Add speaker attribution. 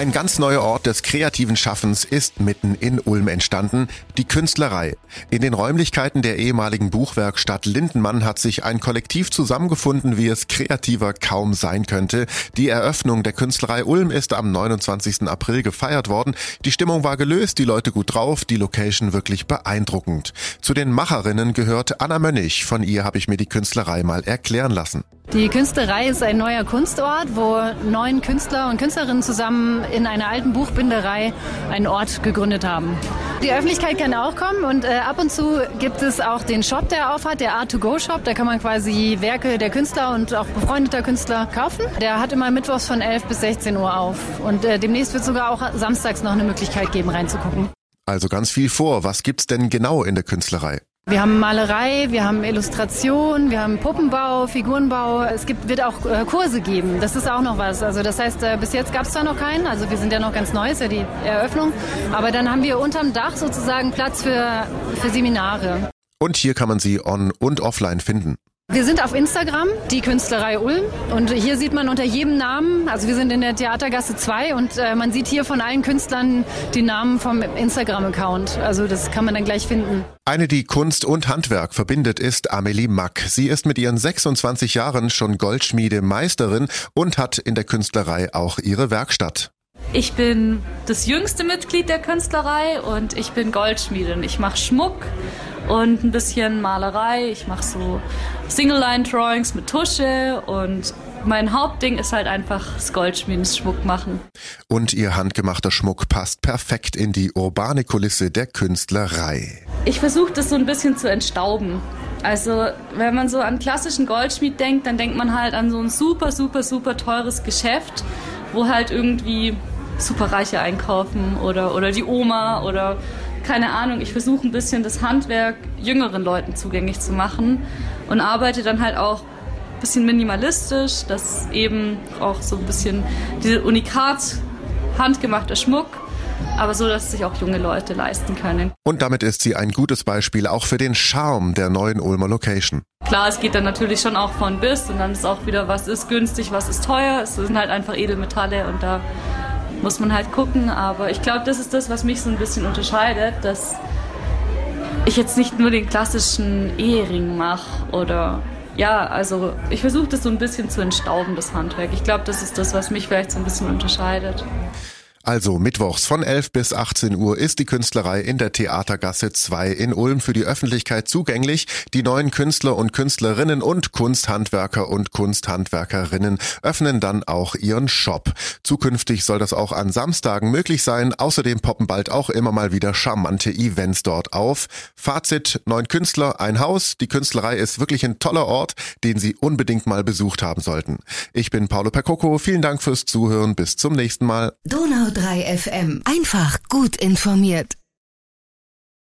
Speaker 1: Ein ganz neuer Ort des kreativen Schaffens ist mitten in Ulm entstanden, die Künstlerei. In den Räumlichkeiten der ehemaligen Buchwerkstatt Lindenmann hat sich ein Kollektiv zusammengefunden, wie es kreativer kaum sein könnte. Die Eröffnung der Künstlerei Ulm ist am 29. April gefeiert worden. Die Stimmung war gelöst, die Leute gut drauf, die Location wirklich beeindruckend. Zu den Macherinnen gehört Anna Mönnig. Von ihr habe ich mir die Künstlerei mal erklären lassen.
Speaker 2: Die Künstlerei ist ein neuer Kunstort, wo neun Künstler und Künstlerinnen zusammen in einer alten Buchbinderei einen Ort gegründet haben. Die Öffentlichkeit kann auch kommen und äh, ab und zu gibt es auch den Shop, der aufhat, der Art-to-Go-Shop. Da kann man quasi Werke der Künstler und auch befreundeter Künstler kaufen. Der hat immer mittwochs von 11 bis 16 Uhr auf. Und äh, demnächst wird es sogar auch samstags noch eine Möglichkeit geben, reinzugucken.
Speaker 1: Also ganz viel vor. Was gibt's denn genau in der Künstlerei?
Speaker 2: Wir haben Malerei, wir haben Illustration, wir haben Puppenbau, Figurenbau. Es gibt, wird auch äh, Kurse geben. Das ist auch noch was. Also das heißt, äh, bis jetzt gab es zwar noch keinen, also wir sind ja noch ganz neu, ist ja die Eröffnung. Aber dann haben wir unterm Dach sozusagen Platz für, für Seminare.
Speaker 1: Und hier kann man sie on- und offline finden.
Speaker 2: Wir sind auf Instagram, die Künstlerei Ulm. Und hier sieht man unter jedem Namen, also wir sind in der Theatergasse 2 und äh, man sieht hier von allen Künstlern die Namen vom Instagram-Account. Also das kann man dann gleich finden.
Speaker 1: Eine, die Kunst und Handwerk verbindet, ist Amelie Mack. Sie ist mit ihren 26 Jahren schon Goldschmiede-Meisterin und hat in der Künstlerei auch ihre Werkstatt.
Speaker 3: Ich bin das jüngste Mitglied der Künstlerei und ich bin Goldschmiedin. Ich mache Schmuck und ein bisschen Malerei. Ich mache so Single-Line-Drawings mit Tusche und mein Hauptding ist halt einfach das Goldschmieden, das Schmuck machen.
Speaker 1: Und ihr handgemachter Schmuck passt perfekt in die urbane Kulisse der Künstlerei.
Speaker 3: Ich versuche das so ein bisschen zu entstauben. Also, wenn man so an klassischen Goldschmied denkt, dann denkt man halt an so ein super, super, super teures Geschäft, wo halt irgendwie Superreiche einkaufen oder, oder die Oma oder keine Ahnung. Ich versuche ein bisschen das Handwerk jüngeren Leuten zugänglich zu machen und arbeite dann halt auch ein bisschen minimalistisch, dass eben auch so ein bisschen diese Unikat handgemachter Schmuck aber so, dass sich auch junge Leute leisten können.
Speaker 1: Und damit ist sie ein gutes Beispiel auch für den Charme der neuen Ulmer Location.
Speaker 3: Klar, es geht dann natürlich schon auch von bis und dann ist auch wieder, was ist günstig, was ist teuer. Es sind halt einfach Edelmetalle und da muss man halt gucken. Aber ich glaube, das ist das, was mich so ein bisschen unterscheidet, dass ich jetzt nicht nur den klassischen Ehering mache oder ja, also ich versuche das so ein bisschen zu entstauben, das Handwerk. Ich glaube, das ist das, was mich vielleicht so ein bisschen unterscheidet.
Speaker 1: Also mittwochs von 11 bis 18 Uhr ist die Künstlerei in der Theatergasse 2 in Ulm für die Öffentlichkeit zugänglich. Die neuen Künstler und Künstlerinnen und Kunsthandwerker und Kunsthandwerkerinnen öffnen dann auch ihren Shop. Zukünftig soll das auch an Samstagen möglich sein. Außerdem poppen bald auch immer mal wieder charmante Events dort auf. Fazit, neun Künstler, ein Haus. Die Künstlerei ist wirklich ein toller Ort, den Sie unbedingt mal besucht haben sollten. Ich bin Paolo Percoco. Vielen Dank fürs Zuhören. Bis zum nächsten Mal.
Speaker 4: Donau 3 FM. Einfach gut informiert.